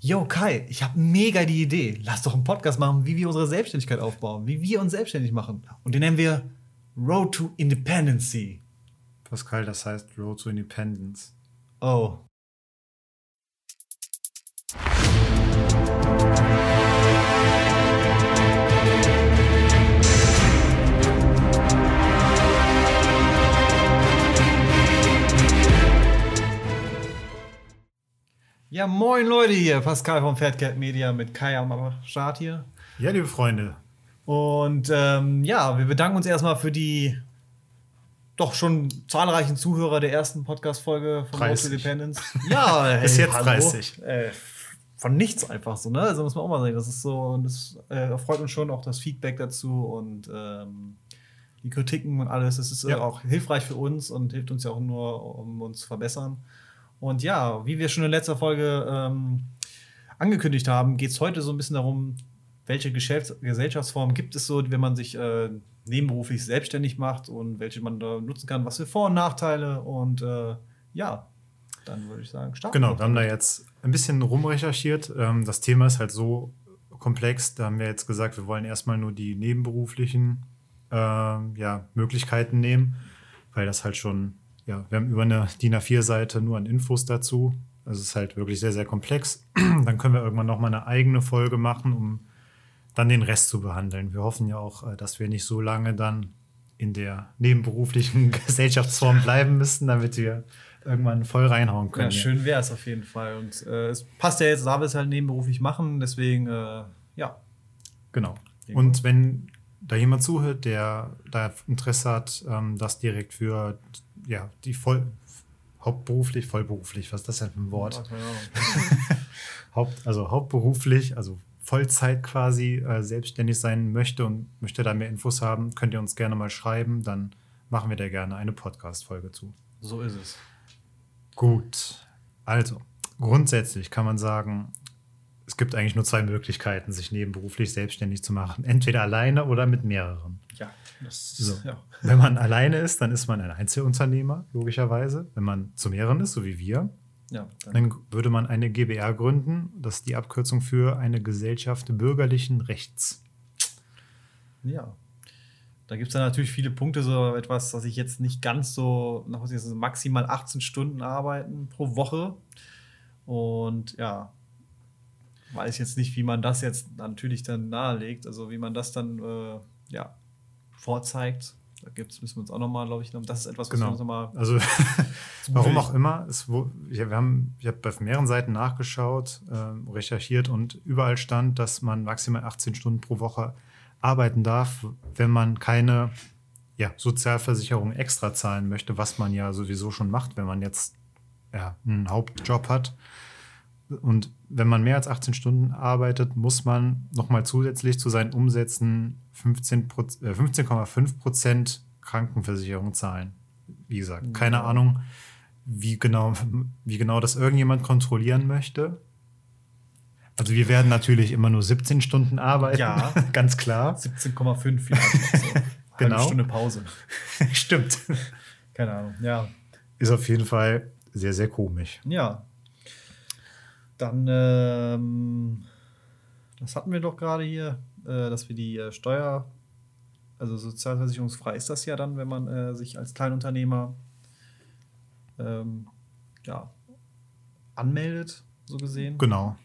Yo, Kai, ich habe mega die Idee. Lass doch einen Podcast machen, wie wir unsere Selbstständigkeit aufbauen, wie wir uns selbstständig machen. Und den nennen wir Road to Independency. Pascal, das heißt Road to Independence. Oh. Ja, moin Leute hier, Pascal vom Fatcat Media mit Kai am Start hier. Ja, liebe Freunde. Und ähm, ja, wir bedanken uns erstmal für die doch schon zahlreichen Zuhörer der ersten Podcast-Folge von Road to Independence. Ja, hey, bis jetzt hallo. 30. Äh, von nichts einfach so, ne? Also muss man auch mal sagen, das ist so, und das äh, freut uns schon auch das Feedback dazu und ähm, die Kritiken und alles. Das ist äh, ja. auch hilfreich für uns und hilft uns ja auch nur, um uns zu verbessern. Und ja, wie wir schon in letzter Folge ähm, angekündigt haben, geht es heute so ein bisschen darum, welche Gesellschaftsformen gibt es so, wenn man sich äh, nebenberuflich selbstständig macht und welche man da nutzen kann, was für Vor- und Nachteile und äh, ja, dann würde ich sagen, starten. Genau, wir haben da jetzt ein bisschen rumrecherchiert. Ähm, das Thema ist halt so komplex, da haben wir jetzt gesagt, wir wollen erstmal nur die nebenberuflichen äh, ja, Möglichkeiten nehmen, weil das halt schon ja, wir haben über eine DIN A4-Seite nur an Infos dazu. Also es ist halt wirklich sehr, sehr komplex. Dann können wir irgendwann noch mal eine eigene Folge machen, um dann den Rest zu behandeln. Wir hoffen ja auch, äh, dass wir nicht so lange dann in der nebenberuflichen Gesellschaftsform bleiben müssen, damit wir irgendwann voll reinhauen können. Ja, schön wäre es auf jeden Fall. Und äh, es passt ja jetzt, da wir es halt nebenberuflich machen, deswegen, äh, ja. Genau. Und wenn da jemand zuhört, der da Interesse hat, ähm, das direkt für ja, die voll hauptberuflich, vollberuflich, was ist das denn für ein Wort? Haupt, also hauptberuflich, also Vollzeit quasi äh, selbstständig sein möchte und möchte da mehr Infos haben, könnt ihr uns gerne mal schreiben, dann machen wir da gerne eine Podcast-Folge zu. So ist es. Gut. Also, grundsätzlich kann man sagen, gibt eigentlich nur zwei Möglichkeiten, sich nebenberuflich selbstständig zu machen. Entweder alleine oder mit mehreren. Ja, das so. ja. Wenn man alleine ist, dann ist man ein Einzelunternehmer, logischerweise. Wenn man zu mehreren ist, so wie wir, ja, dann. dann würde man eine GBR gründen. Das ist die Abkürzung für eine Gesellschaft bürgerlichen Rechts. Ja. Da gibt es dann natürlich viele Punkte, so etwas, was ich jetzt nicht ganz so, maximal 18 Stunden arbeiten pro Woche. Und ja, weiß jetzt nicht, wie man das jetzt natürlich dann nahelegt, also wie man das dann äh, ja, vorzeigt. Da gibt's, müssen wir uns auch nochmal, glaube ich, das ist etwas, was genau. wir uns nochmal. Also, warum auch immer, es, wo, ja, wir haben, ich habe bei mehreren Seiten nachgeschaut, äh, recherchiert und überall stand, dass man maximal 18 Stunden pro Woche arbeiten darf, wenn man keine ja, Sozialversicherung extra zahlen möchte, was man ja sowieso schon macht, wenn man jetzt ja, einen Hauptjob hat. Und wenn man mehr als 18 Stunden arbeitet, muss man nochmal zusätzlich zu seinen Umsätzen 15,5 äh, 15 Prozent Krankenversicherung zahlen. Wie gesagt, keine ja. Ahnung, wie genau, wie genau das irgendjemand kontrollieren möchte. Also wir werden natürlich immer nur 17 Stunden arbeiten, ja. ganz klar. 17,5 vielleicht. So. genau. Eine Stunde Pause. Stimmt. Keine Ahnung, ja. Ist auf jeden Fall sehr, sehr komisch. Ja, dann, ähm, das hatten wir doch gerade hier, äh, dass wir die äh, Steuer, also sozialversicherungsfrei ist das ja dann, wenn man äh, sich als Kleinunternehmer ähm, ja, anmeldet, so gesehen. Genau.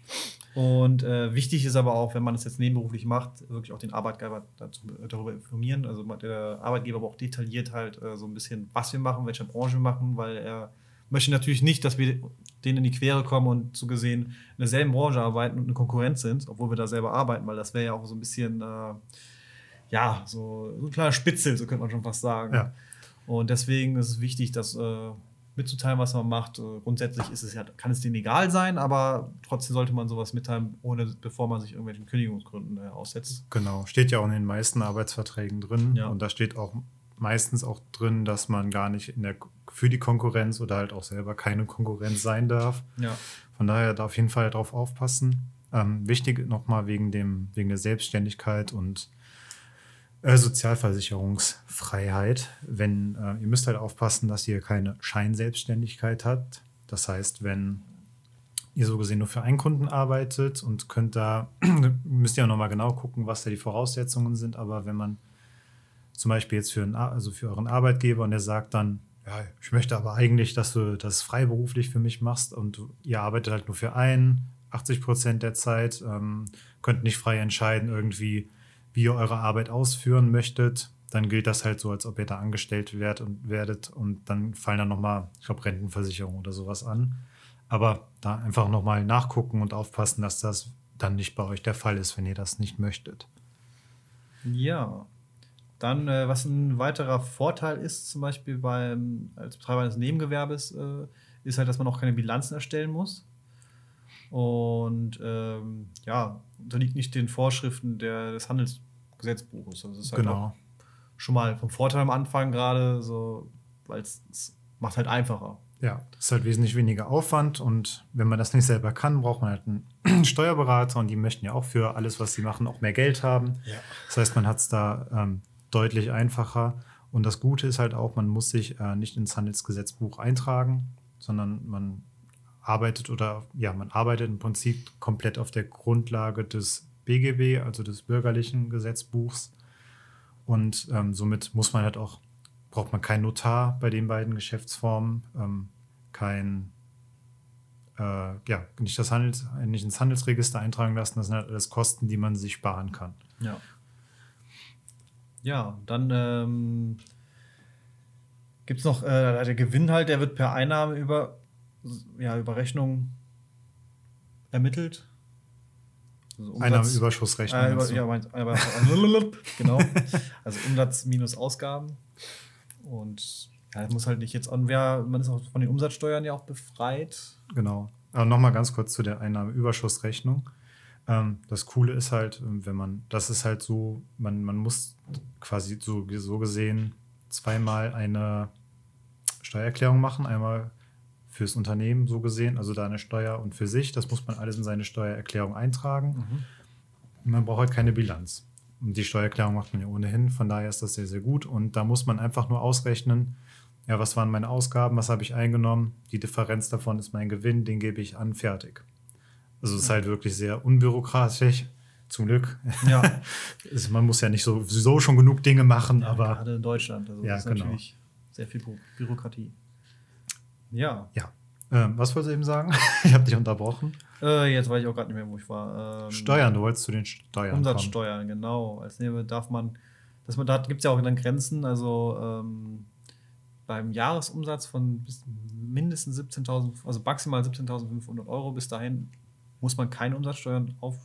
Und äh, wichtig ist aber auch, wenn man es jetzt nebenberuflich macht, wirklich auch den Arbeitgeber dazu, darüber informieren. Also der Arbeitgeber aber auch detailliert halt äh, so ein bisschen, was wir machen, welche Branche wir machen, weil er möchte natürlich nicht, dass wir denen in die Quere kommen und so gesehen in derselben Branche arbeiten und eine Konkurrenz sind, obwohl wir da selber arbeiten, weil das wäre ja auch so ein bisschen, äh, ja, so, so, ein kleiner Spitzel, so könnte man schon fast sagen. Ja. Und deswegen ist es wichtig, das äh, mitzuteilen, was man macht. Äh, grundsätzlich ist es ja, kann es denen egal sein, aber trotzdem sollte man sowas mitteilen, ohne, bevor man sich irgendwelchen Kündigungsgründen äh, aussetzt. Genau, steht ja auch in den meisten Arbeitsverträgen drin. Ja. Und da steht auch meistens auch drin, dass man gar nicht in der, für die Konkurrenz oder halt auch selber keine Konkurrenz sein darf. Ja. Von daher da auf jeden Fall darauf aufpassen. Ähm, wichtig nochmal wegen, dem, wegen der Selbstständigkeit und äh, Sozialversicherungsfreiheit. Wenn, äh, ihr müsst halt aufpassen, dass ihr keine Scheinselbstständigkeit habt. Das heißt, wenn ihr so gesehen nur für einen Kunden arbeitet und könnt da, müsst ihr auch nochmal genau gucken, was da die Voraussetzungen sind. Aber wenn man zum Beispiel jetzt für, einen, also für euren Arbeitgeber und der sagt dann, ja, ich möchte aber eigentlich, dass du das freiberuflich für mich machst und ihr arbeitet halt nur für einen, 80 Prozent der Zeit, ähm, könnt nicht frei entscheiden, irgendwie, wie ihr eure Arbeit ausführen möchtet, dann gilt das halt so, als ob ihr da angestellt werdet und, werdet und dann fallen dann nochmal, ich glaube, Rentenversicherung oder sowas an. Aber da einfach nochmal nachgucken und aufpassen, dass das dann nicht bei euch der Fall ist, wenn ihr das nicht möchtet. Ja. Dann, äh, was ein weiterer Vorteil ist, zum Beispiel beim, als Betreiber eines Nebengewerbes, äh, ist halt, dass man auch keine Bilanzen erstellen muss. Und ähm, ja, unterliegt nicht den Vorschriften der, des Handelsgesetzbuches. Also das ist halt genau. schon mal vom Vorteil am Anfang gerade, so, weil es macht halt einfacher. Ja, das ist halt wesentlich weniger Aufwand und wenn man das nicht selber kann, braucht man halt einen Steuerberater und die möchten ja auch für alles, was sie machen, auch mehr Geld haben. Ja. Das heißt, man hat es da ähm, deutlich einfacher. Und das Gute ist halt auch, man muss sich äh, nicht ins Handelsgesetzbuch eintragen, sondern man arbeitet oder ja, man arbeitet im Prinzip komplett auf der Grundlage des BGB, also des bürgerlichen Gesetzbuchs. Und ähm, somit muss man halt auch, braucht man keinen Notar bei den beiden Geschäftsformen, ähm, kein, äh, ja, nicht, das Handels, nicht ins Handelsregister eintragen lassen. Das sind halt alles Kosten, die man sich sparen kann. Ja. Ja, dann ähm, gibt es noch äh, der Gewinn halt, der wird per Einnahme über ja, über Rechnung ermittelt. Also Einnahmenüberschussrechnung. Äh, über, ja, mein, aber, genau. Also Umsatz minus Ausgaben. Und ja, muss halt nicht jetzt an, wer, man ist auch von den Umsatzsteuern ja auch befreit. Genau. Aber nochmal ganz kurz zu der Einnahmenüberschussrechnung. Ähm, das Coole ist halt, wenn man, das ist halt so, man, man muss quasi so, so gesehen zweimal eine Steuererklärung machen. Einmal fürs Unternehmen so gesehen, also da eine Steuer und für sich. Das muss man alles in seine Steuererklärung eintragen. Mhm. Man braucht halt keine Bilanz. Und die Steuererklärung macht man ja ohnehin, von daher ist das sehr, sehr gut. Und da muss man einfach nur ausrechnen, ja, was waren meine Ausgaben, was habe ich eingenommen, die Differenz davon ist mein Gewinn, den gebe ich an, fertig. Also es ist halt wirklich sehr unbürokratisch, zum Glück. Ja. man muss ja nicht so, sowieso schon genug Dinge machen, ja, aber. Gerade in Deutschland, also ja, ist genau. natürlich sehr viel Bürokratie. Ja. Ja. Ähm, was wolltest du eben sagen? ich habe dich unterbrochen. Äh, jetzt weiß ich auch gerade nicht mehr, wo ich war. Ähm, Steuern, du wolltest zu den Steuern. Umsatzsteuern, kommen. genau. Als Nehme darf man, dass man, da gibt es ja auch dann Grenzen, also ähm, beim Jahresumsatz von bis mindestens 17.000, also maximal 17.500 Euro bis dahin muss man keine Umsatzsteuern auf,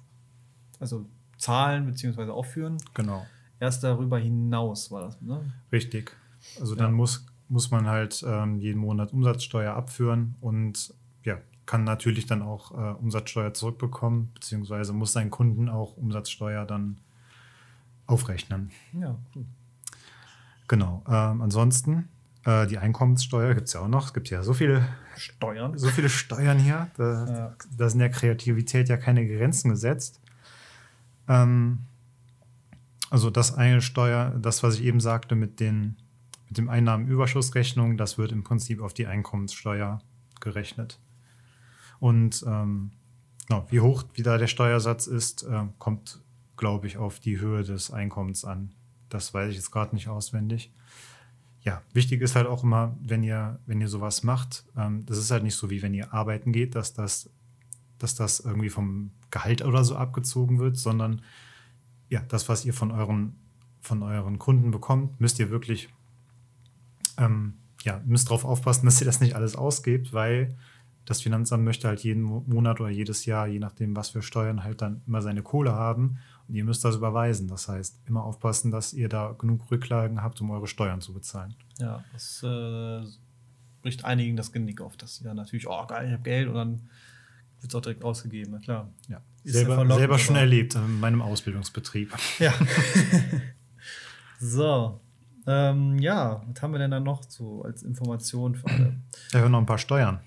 also zahlen bzw. aufführen. Genau. Erst darüber hinaus war das, ne? Richtig. Also ja. dann muss muss man halt ähm, jeden Monat Umsatzsteuer abführen und ja, kann natürlich dann auch äh, Umsatzsteuer zurückbekommen, beziehungsweise muss sein Kunden auch Umsatzsteuer dann aufrechnen. Ja, cool. Genau. Ähm, ansonsten, äh, die Einkommenssteuer gibt es ja auch noch. Es gibt ja so viele Steuern. So viele Steuern hier. Da, ja. da sind der Kreativität ja keine Grenzen gesetzt. Ähm, also das eine Steuer, das, was ich eben sagte, mit den mit dem Einnahmenüberschussrechnung, das wird im Prinzip auf die Einkommenssteuer gerechnet. Und ähm, genau, wie hoch wie da der Steuersatz ist, äh, kommt, glaube ich, auf die Höhe des Einkommens an. Das weiß ich jetzt gerade nicht auswendig. Ja, wichtig ist halt auch immer, wenn ihr, wenn ihr sowas macht, ähm, das ist halt nicht so wie wenn ihr arbeiten geht, dass das, dass das irgendwie vom Gehalt oder so abgezogen wird, sondern ja, das, was ihr von euren, von euren Kunden bekommt, müsst ihr wirklich ähm, ja, müsst darauf aufpassen, dass ihr das nicht alles ausgebt, weil das Finanzamt möchte halt jeden Monat oder jedes Jahr, je nachdem, was für Steuern, halt dann immer seine Kohle haben ihr müsst das überweisen. Das heißt, immer aufpassen, dass ihr da genug Rücklagen habt, um eure Steuern zu bezahlen. Ja, das äh, bricht einigen das Genick auf, dass sie dann natürlich, oh geil, ich habe Geld und dann wird es auch direkt ausgegeben, na klar. Ja. selber, selber schon erlebt in meinem Ausbildungsbetrieb. Ja. so, ähm, ja, was haben wir denn da noch so als Information für alle? Ja, wir haben noch ein paar Steuern.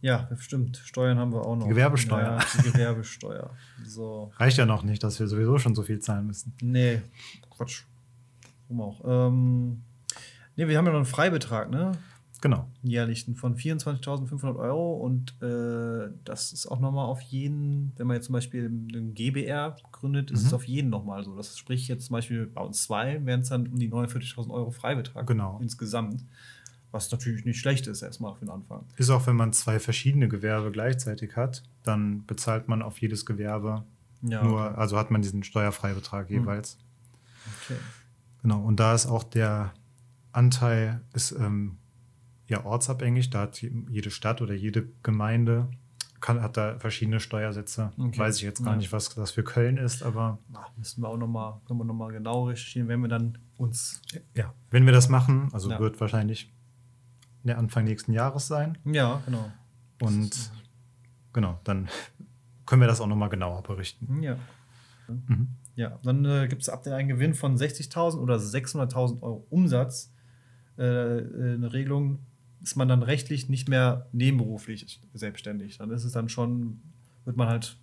Ja, stimmt. Steuern haben wir auch noch. Die Gewerbesteuer. Ja, die Gewerbesteuer. So. Reicht ja noch nicht, dass wir sowieso schon so viel zahlen müssen. Nee, Quatsch. Warum auch? Ähm, nee, wir haben ja noch einen Freibetrag, ne? Genau. Jährlichen von 24.500 Euro und äh, das ist auch nochmal auf jeden, wenn man jetzt zum Beispiel einen GBR gründet, ist mhm. es auf jeden nochmal so. Das sprich jetzt zum Beispiel bei uns zwei wären es dann um die 49.000 Euro Freibetrag genau. insgesamt. Was natürlich nicht schlecht ist, erstmal für den Anfang. Ist auch, wenn man zwei verschiedene Gewerbe gleichzeitig hat, dann bezahlt man auf jedes Gewerbe ja. nur, also hat man diesen Steuerfreibetrag mhm. jeweils. Okay. Genau, und da ist auch der Anteil ist ähm, ja ortsabhängig. Da hat jede Stadt oder jede Gemeinde kann, hat da verschiedene Steuersätze. Okay. Weiß ich jetzt gar ja. nicht, was das für Köln ist, aber. Ach, müssen wir auch nochmal, können wir nochmal genau recherchieren, wenn wir dann uns. Ja, wenn wir das machen, also ja. wird wahrscheinlich Anfang nächsten Jahres sein. Ja, genau. Und genau, dann können wir das auch nochmal genauer berichten. Ja. Mhm. Ja, dann äh, gibt es ab den einen Gewinn von 60.000 oder 600.000 Euro Umsatz äh, äh, eine Regelung, ist man dann rechtlich nicht mehr nebenberuflich selbstständig. Dann ist es dann schon, wird man halt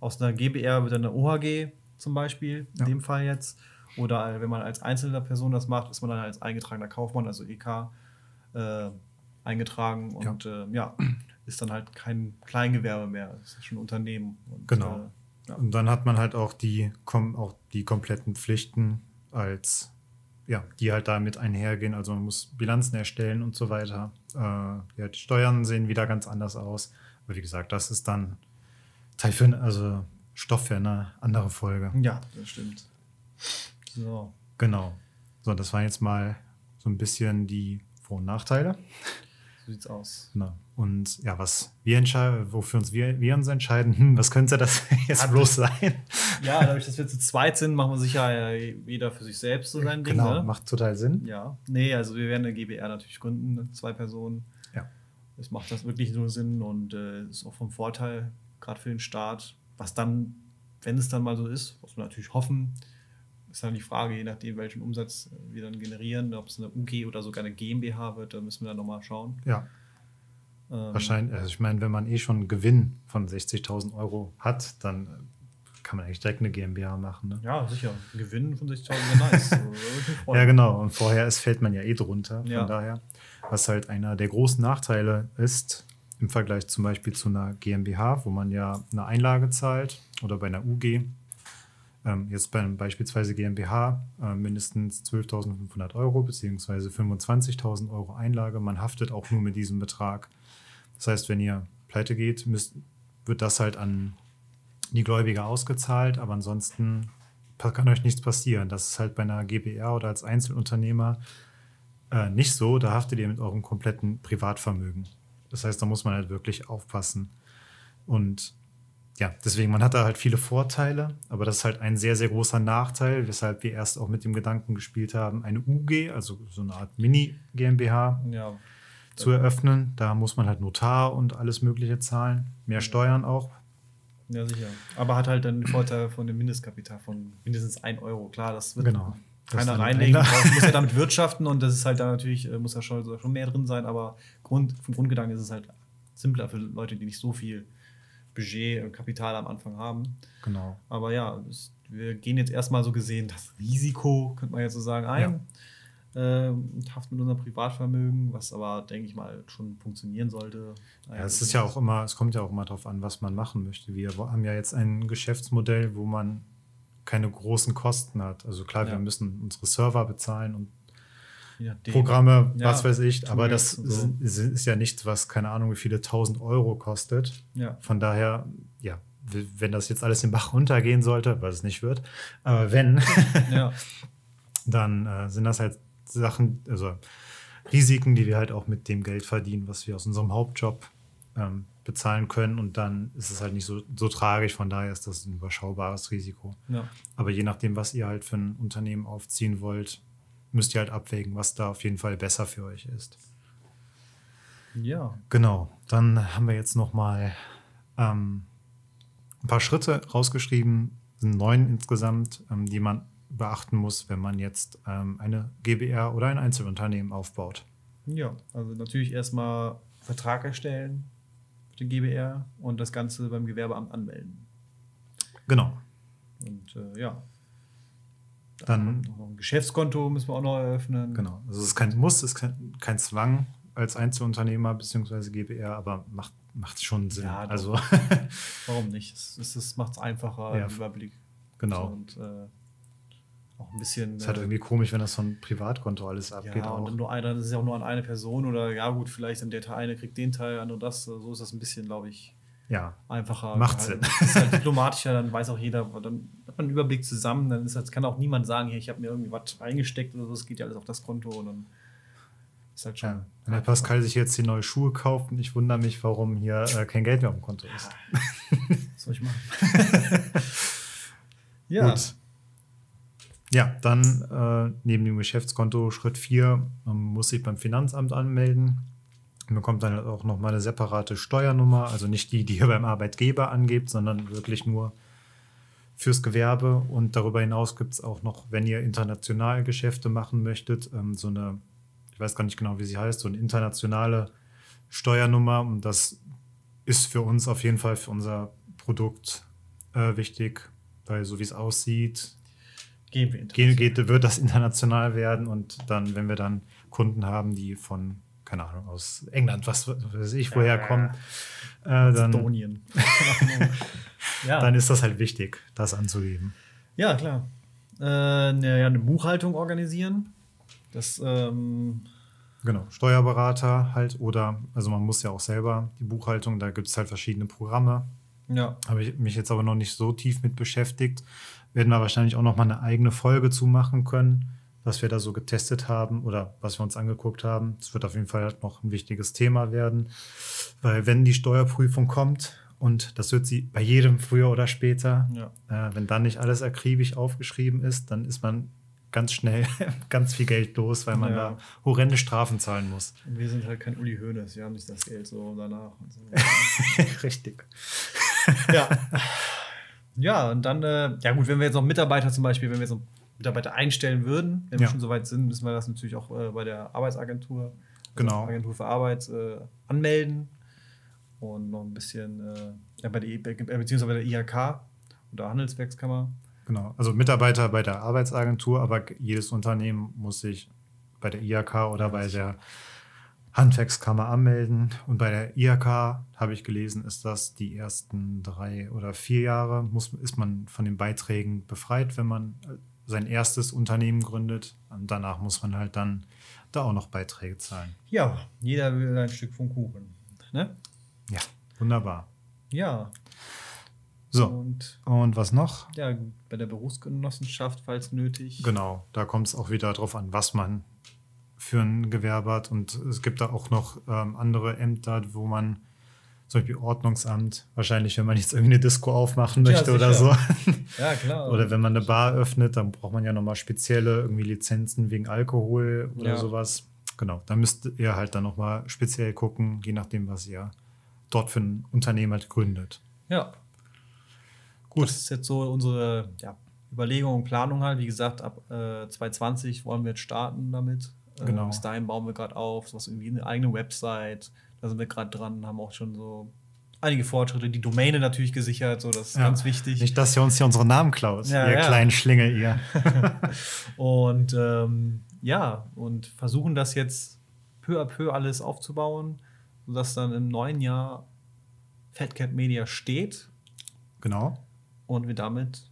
aus einer GBR wird dann eine OHG zum Beispiel, in ja. dem Fall jetzt. Oder wenn man als einzelne Person das macht, ist man dann als eingetragener Kaufmann, also EK, äh, eingetragen und ja. Äh, ja. ist dann halt kein Kleingewerbe mehr, ist schon ein Unternehmen. Und, genau. Äh, ja. Und dann hat man halt auch die, auch die kompletten Pflichten als ja, die halt damit einhergehen. Also man muss Bilanzen erstellen und so weiter. Äh, ja, die Steuern sehen wieder ganz anders aus. Aber wie gesagt, das ist dann Teil für, also Stoff für eine andere Folge. Ja, das stimmt. So. Genau. So, das waren jetzt mal so ein bisschen die Vor- und Nachteile. So sieht's aus. Genau. Und ja, was wir entscheiden, wofür uns wir, wir uns entscheiden, hm, was könnte das jetzt ja, bloß sein? Ja, dadurch, dass wir zu zweit sind, machen wir sicher jeder für sich selbst so sein Ding. Genau, ne? macht total Sinn. Ja. Nee, also wir werden eine GBR natürlich gründen, zwei Personen. Ja. Es macht das wirklich nur Sinn und äh, ist auch vom Vorteil, gerade für den Start, was dann, wenn es dann mal so ist, was wir natürlich hoffen, ist dann die Frage, je nachdem, welchen Umsatz wir dann generieren, ob es eine UG oder sogar eine GmbH wird, da müssen wir dann nochmal schauen. Ja. Ähm, Wahrscheinlich, also ich meine, wenn man eh schon einen Gewinn von 60.000 Euro hat, dann kann man eigentlich direkt eine GmbH machen. Ne? Ja, sicher. Ein Gewinn von 60.000 wäre nice. ja, genau. Und vorher ist, fällt man ja eh drunter. Von ja. daher, was halt einer der großen Nachteile ist, im Vergleich zum Beispiel zu einer GmbH, wo man ja eine Einlage zahlt oder bei einer UG, ähm, jetzt bei beispielsweise GmbH äh, mindestens 12.500 Euro bzw. 25.000 Euro Einlage. Man haftet auch nur mit diesem Betrag. Das heißt, wenn ihr pleite geht, müsst, wird das halt an die Gläubiger ausgezahlt, aber ansonsten kann euch nichts passieren. Das ist halt bei einer GBR oder als Einzelunternehmer äh, nicht so. Da haftet ihr mit eurem kompletten Privatvermögen. Das heißt, da muss man halt wirklich aufpassen. Und ja, deswegen, man hat da halt viele Vorteile, aber das ist halt ein sehr, sehr großer Nachteil, weshalb wir erst auch mit dem Gedanken gespielt haben, eine UG, also so eine Art Mini-GmbH, ja zu eröffnen. Da muss man halt Notar und alles Mögliche zahlen. Mehr Steuern auch. Ja, sicher. Aber hat halt dann den Vorteil von dem Mindestkapital von mindestens 1 Euro. Klar, das wird genau. keiner reinlegen. muss ja damit wirtschaften und das ist halt dann natürlich, äh, muss ja schon, schon mehr drin sein, aber Grund, vom Grundgedanken ist es halt simpler für Leute, die nicht so viel Budget und Kapital am Anfang haben. Genau. Aber ja, es, wir gehen jetzt erstmal so gesehen das Risiko, könnte man jetzt so sagen, ein. Ja äh, Haft mit unserem Privatvermögen, was aber, denke ich mal, schon funktionieren sollte. Ja, es ist ja auch immer, es kommt ja auch immer darauf an, was man machen möchte. Wir haben ja jetzt ein Geschäftsmodell, wo man keine großen Kosten hat. Also klar, ja. wir müssen unsere Server bezahlen und Programme, ja, was weiß ich, aber das so. ist, ist, ja nichts, was keine Ahnung, wie viele tausend Euro kostet. Ja. Von daher, ja, wenn das jetzt alles den Bach runtergehen sollte, was es nicht wird, aber wenn, ja. dann äh, sind das halt Sachen, also Risiken, die wir halt auch mit dem Geld verdienen, was wir aus unserem Hauptjob ähm, bezahlen können. Und dann ist es halt nicht so, so tragisch. Von daher ist das ein überschaubares Risiko. Ja. Aber je nachdem, was ihr halt für ein Unternehmen aufziehen wollt, müsst ihr halt abwägen, was da auf jeden Fall besser für euch ist. Ja. Genau. Dann haben wir jetzt noch mal ähm, ein paar Schritte rausgeschrieben, sind neun insgesamt, ähm, die man beachten muss, wenn man jetzt ähm, eine GBR oder ein Einzelunternehmen aufbaut? Ja, also natürlich erstmal Vertrag erstellen für den GBR und das Ganze beim Gewerbeamt anmelden. Genau. Und äh, ja. Dann ein Geschäftskonto müssen wir auch noch eröffnen. Genau. Also es ist kein Muss, es ist kein, kein Zwang. als Einzelunternehmer bzw. GBR, aber macht macht schon Sinn. Ja, also warum nicht? Es, es, es macht es einfacher ja, im Überblick. Genau. Und äh, auch ein bisschen. Es ist halt äh, irgendwie komisch, wenn das von Privatkonto alles abgeht. Ja, und nur einer, das ist ja auch nur an eine Person oder ja gut, vielleicht dann der Teil eine kriegt den Teil, andere das. So ist das ein bisschen, glaube ich, ja. einfacher. Macht Sinn. Das ist halt diplomatischer, dann weiß auch jeder, dann hat man einen Überblick zusammen, dann ist das, kann auch niemand sagen, hier, ich habe mir irgendwie was eingesteckt oder so, es geht ja alles auf das Konto und dann ist halt schon. Ja. Wenn der Pascal sich jetzt die neue Schuhe kauft und ich wundere mich, warum hier äh, kein Geld mehr auf dem Konto ist. Was soll ich machen? ja. Gut. Ja, dann äh, neben dem Geschäftskonto Schritt 4 ähm, muss sich beim Finanzamt anmelden. Bekommt dann auch nochmal eine separate Steuernummer, also nicht die, die ihr beim Arbeitgeber angebt, sondern wirklich nur fürs Gewerbe. Und darüber hinaus gibt es auch noch, wenn ihr international Geschäfte machen möchtet, ähm, so eine, ich weiß gar nicht genau, wie sie heißt, so eine internationale Steuernummer. Und das ist für uns auf jeden Fall für unser Produkt äh, wichtig, weil so wie es aussieht, Gehen wir geht, geht, wird das international werden und dann, wenn wir dann Kunden haben, die von, keine Ahnung, aus England, was weiß ich, woher kommen, äh, dann, ja. dann ist das halt wichtig, das anzugeben. Ja, klar. Äh, eine, eine Buchhaltung organisieren. Das ähm Genau, Steuerberater halt oder, also man muss ja auch selber die Buchhaltung, da gibt es halt verschiedene Programme. Ja. Habe ich mich jetzt aber noch nicht so tief mit beschäftigt werden wir wahrscheinlich auch noch mal eine eigene Folge zu machen können, was wir da so getestet haben oder was wir uns angeguckt haben. Es wird auf jeden Fall halt noch ein wichtiges Thema werden, weil wenn die Steuerprüfung kommt und das wird sie bei jedem früher oder später, ja. äh, wenn dann nicht alles akribisch aufgeschrieben ist, dann ist man ganz schnell ganz viel Geld los, weil man ja. da horrende Strafen zahlen muss. Und wir sind halt kein Uli Hoeneß, wir haben nicht das Geld so danach. So. Richtig. Ja. Ja, und dann, äh, ja gut, wenn wir jetzt noch Mitarbeiter zum Beispiel, wenn wir jetzt noch Mitarbeiter einstellen würden, wenn ja. wir schon soweit sind, müssen wir das natürlich auch äh, bei der Arbeitsagentur, also genau. Agentur für Arbeit, äh, anmelden und noch ein bisschen äh, bei der, e, beziehungsweise bei der IHK oder Handelswerkskammer. Genau, also Mitarbeiter bei der Arbeitsagentur, aber jedes Unternehmen muss sich bei der IHK oder bei der Handwerkskammer anmelden. Und bei der IHK habe ich gelesen, ist das die ersten drei oder vier Jahre, muss, ist man von den Beiträgen befreit, wenn man sein erstes Unternehmen gründet. Und danach muss man halt dann da auch noch Beiträge zahlen. Ja, jeder will ein Stück vom Kuchen. Ne? Ja, wunderbar. Ja. So, und, und was noch? Ja, bei der Berufsgenossenschaft, falls nötig. Genau, da kommt es auch wieder darauf an, was man für ein Gewerbe hat. Und es gibt da auch noch ähm, andere Ämter, wo man zum Beispiel Ordnungsamt, wahrscheinlich, wenn man jetzt irgendwie eine Disco aufmachen möchte ja, oder so. Ja, klar. oder wenn man eine Bar öffnet, dann braucht man ja nochmal spezielle irgendwie Lizenzen wegen Alkohol oder ja. sowas. Genau, da müsst ihr halt dann nochmal speziell gucken, je nachdem, was ihr dort für ein Unternehmen halt gründet. Ja. Gut. Das ist jetzt so unsere ja, Überlegung und Planung halt. Wie gesagt, ab äh, 2020 wollen wir jetzt starten damit. Genau. Ähm, bis dahin bauen wir gerade auf, sowas irgendwie eine eigene Website. Da sind wir gerade dran, haben auch schon so einige Fortschritte, die Domäne natürlich gesichert, so das ist ja. ganz wichtig. Nicht, dass ihr uns hier unsere Namen klaut, ja, ihr ja. kleinen Schlingel, ihr. und ähm, ja, und versuchen das jetzt peu à peu alles aufzubauen, sodass dann im neuen Jahr Fatcat Media steht. Genau. Und wir damit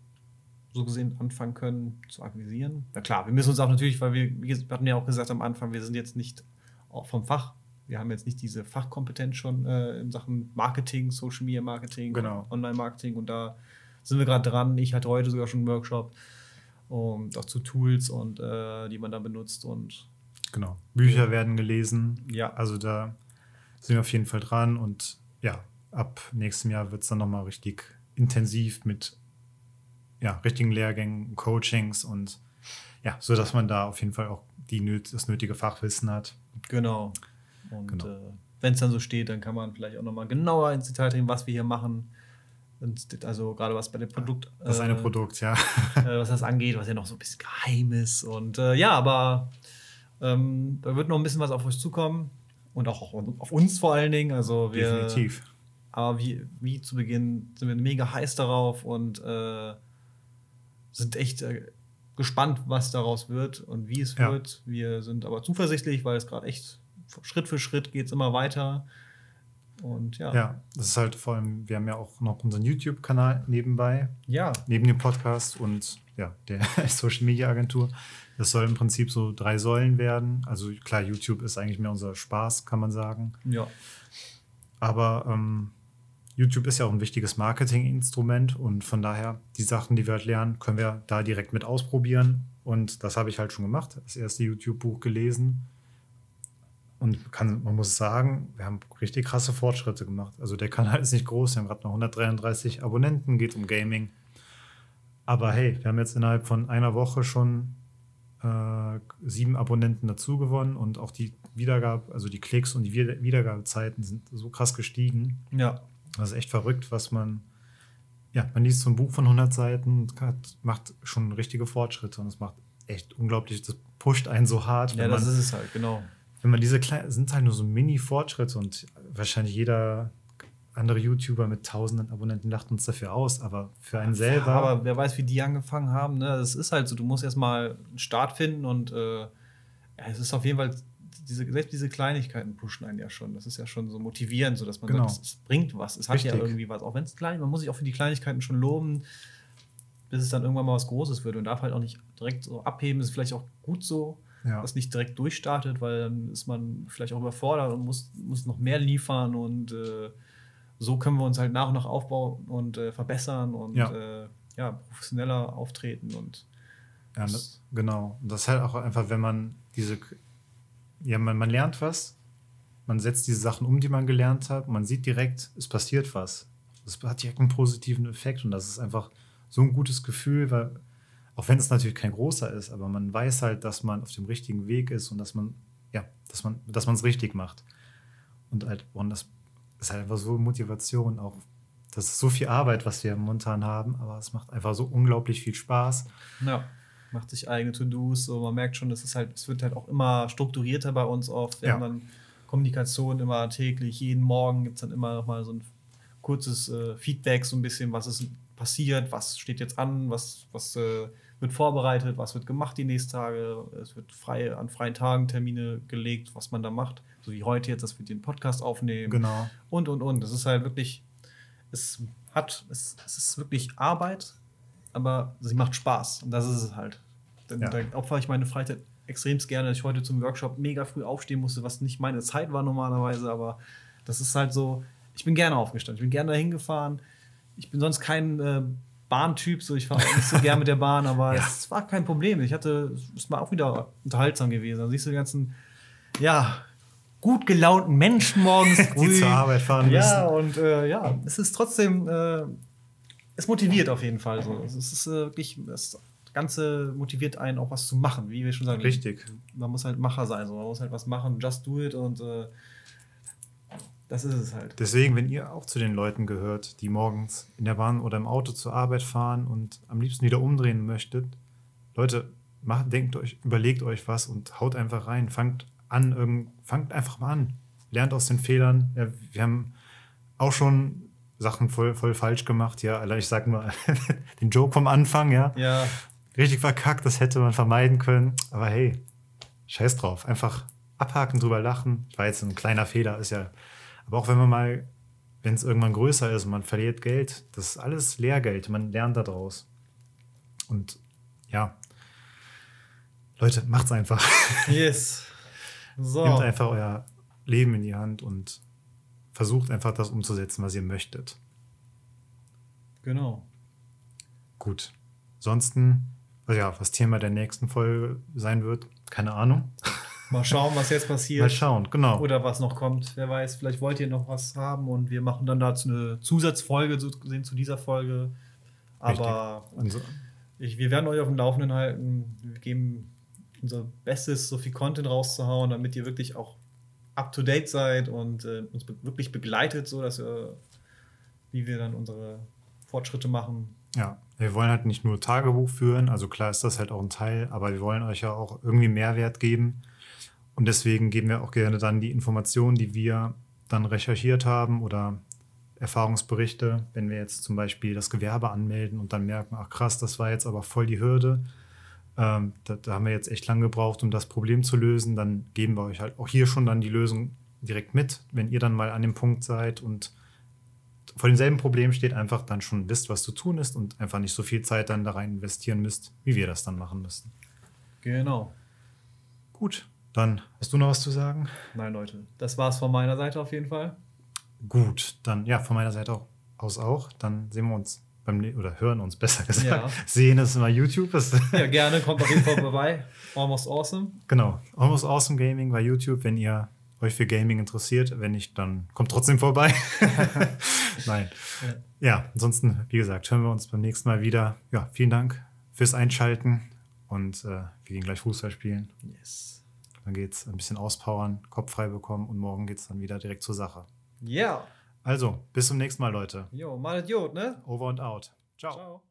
so gesehen anfangen können zu akquisieren. Na klar, wir müssen uns auch natürlich, weil wir, wir hatten ja auch gesagt am Anfang, wir sind jetzt nicht auch vom Fach. Wir haben jetzt nicht diese Fachkompetenz schon äh, in Sachen Marketing, Social Media Marketing, genau. Online-Marketing und da sind wir gerade dran. Ich hatte heute sogar schon einen Workshop und auch zu Tools und äh, die man da benutzt und genau. Bücher werden gelesen. Ja. Also da sind wir auf jeden Fall dran und ja, ab nächstem Jahr wird es dann nochmal richtig intensiv mit ja, richtigen Lehrgängen, Coachings und ja, so dass man da auf jeden Fall auch die, das nötige Fachwissen hat. Genau. Und genau. äh, wenn es dann so steht, dann kann man vielleicht auch nochmal genauer ins Detail treten, was wir hier machen. Und also gerade was bei dem Produkt. Das äh, eine Produkt, ja. äh, was das angeht, was ja noch so ein bisschen geheim ist. Und äh, ja, aber ähm, da wird noch ein bisschen was auf euch zukommen. Und auch auf uns vor allen Dingen. Also wir, Definitiv. Aber wie, wie zu Beginn sind wir mega heiß darauf und äh, sind echt äh, gespannt, was daraus wird und wie es ja. wird. Wir sind aber zuversichtlich, weil es gerade echt Schritt für Schritt geht es immer weiter. Und ja. Ja, das ist halt vor allem, wir haben ja auch noch unseren YouTube-Kanal nebenbei. Ja. Neben dem Podcast und ja, der Social Media Agentur. Das soll im Prinzip so drei Säulen werden. Also klar, YouTube ist eigentlich mehr unser Spaß, kann man sagen. Ja. Aber ähm, YouTube ist ja auch ein wichtiges Marketinginstrument und von daher die Sachen, die wir halt lernen, können wir da direkt mit ausprobieren. Und das habe ich halt schon gemacht. Das erste YouTube-Buch gelesen. Und kann, man muss sagen, wir haben richtig krasse Fortschritte gemacht. Also der Kanal ist nicht groß, wir haben gerade noch 133 Abonnenten, geht um Gaming. Aber hey, wir haben jetzt innerhalb von einer Woche schon äh, sieben Abonnenten dazu gewonnen und auch die Wiedergabe, also die Klicks und die Wiedergabezeiten sind so krass gestiegen. Ja. Das ist echt verrückt, was man. Ja, man liest so ein Buch von 100 Seiten und hat, macht schon richtige Fortschritte und es macht echt unglaublich, das pusht einen so hart. Ja, das man, ist es halt, genau. Wenn man diese kleinen, sind halt nur so Mini-Fortschritte und wahrscheinlich jeder andere YouTuber mit tausenden Abonnenten lacht uns dafür aus, aber für einen selber. Ja, aber wer weiß, wie die angefangen haben. Ne? Das ist halt so, du musst erstmal einen Start finden und äh, ja, es ist auf jeden Fall, diese, selbst diese Kleinigkeiten pushen einen ja schon. Das ist ja schon so motivierend, so dass man genau. sagt, es, bringt was. Es hat Richtig. ja irgendwie was. Auch wenn es klein ist, man muss sich auch für die Kleinigkeiten schon loben, bis es dann irgendwann mal was Großes wird und darf halt auch nicht direkt so abheben. Ist vielleicht auch gut so, ja. dass nicht direkt durchstartet, weil dann ist man vielleicht auch überfordert und muss, muss noch mehr liefern und äh, so können wir uns halt nach und nach aufbauen und äh, verbessern und ja. Äh, ja. professioneller auftreten und ja, das, genau. Und das ist halt auch einfach, wenn man diese, ja, man, man lernt was, man setzt diese Sachen um, die man gelernt hat, man sieht direkt, es passiert was. Das hat direkt einen positiven Effekt und das ist einfach so ein gutes Gefühl, weil auch wenn es natürlich kein großer ist, aber man weiß halt, dass man auf dem richtigen Weg ist und dass man, ja, dass man, dass man es richtig macht. Und halt, und das ist halt einfach so Motivation auch. Das ist so viel Arbeit, was wir momentan haben, aber es macht einfach so unglaublich viel Spaß. Ja, macht sich eigene To-Dos. So, man merkt schon, es ist halt, es wird halt auch immer strukturierter bei uns oft. Wir ja. haben dann Kommunikation immer täglich, jeden Morgen gibt es dann immer noch mal so ein kurzes äh, Feedback, so ein bisschen, was ist passiert, was steht jetzt an, was, was äh, wird vorbereitet, was wird gemacht die nächsten Tage. Es wird frei, an freien Tagen Termine gelegt, was man da macht. So wie heute jetzt, dass wir den Podcast aufnehmen. Genau. Und, und, und. Das ist halt wirklich, es hat, es, es ist wirklich Arbeit, aber sie macht Spaß. Und das ist es halt. Denn ja. da opfere ich meine Freizeit extremst gerne, dass ich heute zum Workshop mega früh aufstehen musste, was nicht meine Zeit war normalerweise, aber das ist halt so, ich bin gerne aufgestanden, ich bin gerne dahin gefahren. Ich bin sonst kein äh, Bahntyp, so ich fahre nicht so gern mit der Bahn, aber ja. es war kein Problem. Ich hatte, es war auch wieder unterhaltsam gewesen. Da siehst du die ganzen, ja, gut gelaunten Menschen morgens die zur Arbeit fahren müssen. Ja, und äh, ja, es ist trotzdem, äh, es motiviert auf jeden Fall so. Es ist äh, wirklich, das Ganze motiviert einen auch was zu machen, wie wir schon sagen. Richtig. Man muss halt Macher sein, so. man muss halt was machen, just do it und äh, das ist es halt. Deswegen, wenn ihr auch zu den Leuten gehört, die morgens in der Bahn oder im Auto zur Arbeit fahren und am liebsten wieder umdrehen möchtet, Leute, macht, denkt euch, überlegt euch was und haut einfach rein. Fangt an, fangt einfach mal an. Lernt aus den Fehlern. Ja, wir haben auch schon Sachen voll, voll falsch gemacht, ja. Ich sag mal, den Joke vom Anfang, ja. Ja. Richtig verkackt, das hätte man vermeiden können. Aber hey, scheiß drauf. Einfach abhaken, drüber lachen. War jetzt ein kleiner Fehler, ist ja aber auch wenn man mal, wenn es irgendwann größer ist und man verliert Geld, das ist alles Lehrgeld. Man lernt daraus. Und ja, Leute, macht's einfach. Yes. So. Nehmt einfach euer Leben in die Hand und versucht einfach das umzusetzen, was ihr möchtet. Genau. Gut. Ansonsten, ja, was Thema der nächsten Folge sein wird, keine Ahnung. Mal schauen, was jetzt passiert. Mal schauen, genau. Oder was noch kommt. Wer weiß, vielleicht wollt ihr noch was haben und wir machen dann dazu eine Zusatzfolge zu, zu dieser Folge. Aber also. ich, wir werden euch auf dem Laufenden halten. Wir geben unser Bestes, so viel Content rauszuhauen, damit ihr wirklich auch up to date seid und äh, uns be wirklich begleitet, so dass wir, wie wir dann unsere Fortschritte machen. Ja, wir wollen halt nicht nur Tagebuch führen, also klar ist das halt auch ein Teil, aber wir wollen euch ja auch irgendwie Mehrwert geben und deswegen geben wir auch gerne dann die Informationen, die wir dann recherchiert haben oder Erfahrungsberichte, wenn wir jetzt zum Beispiel das Gewerbe anmelden und dann merken, ach krass, das war jetzt aber voll die Hürde. Ähm, da, da, haben wir jetzt echt lange gebraucht, um das Problem zu lösen. Dann geben wir euch halt auch hier schon dann die Lösung direkt mit, wenn ihr dann mal an dem Punkt seid und vor demselben Problem steht, einfach dann schon wisst, was zu tun ist und einfach nicht so viel Zeit dann da rein investieren müsst, wie wir das dann machen müssen. Genau. Gut, dann hast du noch was zu sagen? Nein, Leute, das war's von meiner Seite auf jeden Fall. Gut, dann ja, von meiner Seite aus auch. Dann sehen wir uns beim oder hören uns besser gesagt. Ja. Sehen ist immer YouTube. ja, gerne, kommt auf jeden Fall vorbei. Almost Awesome. Genau, Almost Awesome Gaming bei YouTube, wenn ihr euch für Gaming interessiert. Wenn nicht, dann kommt trotzdem vorbei. Nein. Ja. ja, ansonsten, wie gesagt, hören wir uns beim nächsten Mal wieder. Ja, vielen Dank fürs Einschalten und äh, wir gehen gleich Fußball spielen. Yes. Dann geht es ein bisschen auspowern, Kopf frei bekommen und morgen geht es dann wieder direkt zur Sache. Ja. Yeah. Also, bis zum nächsten Mal, Leute. Jo, mal Idiot, ne? Over und out. Ciao. Ciao.